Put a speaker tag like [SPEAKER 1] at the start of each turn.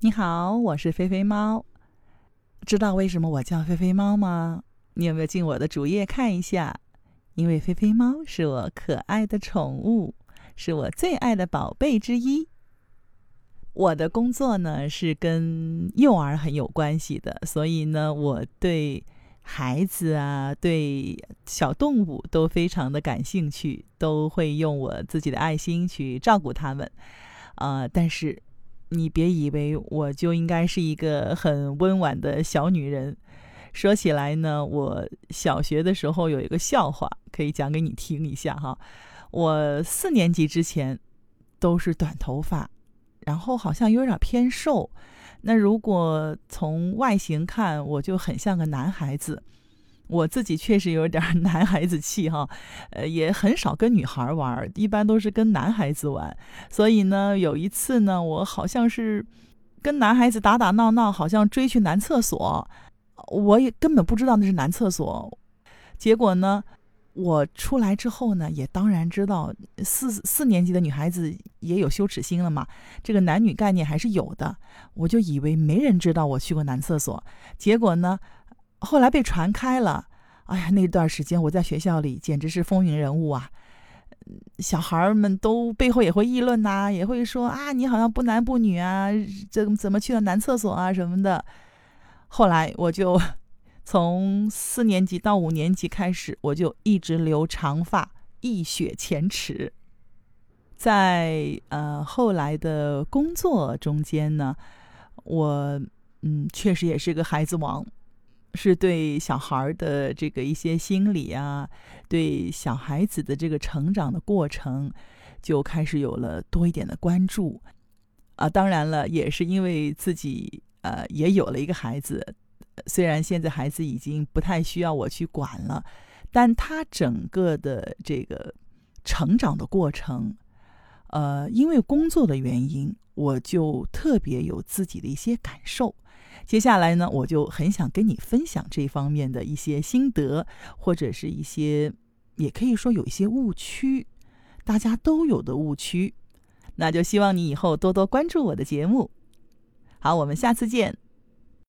[SPEAKER 1] 你好，我是菲菲猫。知道为什么我叫菲菲猫吗？你有没有进我的主页看一下？因为菲菲猫是我可爱的宠物，是我最爱的宝贝之一。我的工作呢是跟幼儿很有关系的，所以呢，我对孩子啊，对小动物都非常的感兴趣，都会用我自己的爱心去照顾它们。呃，但是。你别以为我就应该是一个很温婉的小女人。说起来呢，我小学的时候有一个笑话，可以讲给你听一下哈。我四年级之前都是短头发，然后好像有点偏瘦。那如果从外形看，我就很像个男孩子。我自己确实有点 男孩子气哈，呃，也很少跟女孩玩，一般都是跟男孩子玩。所以呢，有一次呢，我好像是跟男孩子打打闹闹，好像追去男厕所，我也根本不知道那是男厕所。结果呢，我出来之后呢，也当然知道四四年级的女孩子也有羞耻心了嘛，这个男女概念还是有的。我就以为没人知道我去过男厕所，结果呢。后来被传开了，哎呀，那段时间我在学校里简直是风云人物啊！小孩们都背后也会议论呐，也会说啊，你好像不男不女啊，这怎么去了男厕所啊什么的。后来我就从四年级到五年级开始，我就一直留长发，一雪前耻。在呃后来的工作中间呢，我嗯确实也是个孩子王。是对小孩的这个一些心理啊，对小孩子的这个成长的过程，就开始有了多一点的关注啊。当然了，也是因为自己呃也有了一个孩子，虽然现在孩子已经不太需要我去管了，但他整个的这个成长的过程，呃，因为工作的原因，我就特别有自己的一些感受。接下来呢，我就很想跟你分享这方面的一些心得，或者是一些，也可以说有一些误区，大家都有的误区。那就希望你以后多多关注我的节目。好，我们下次见。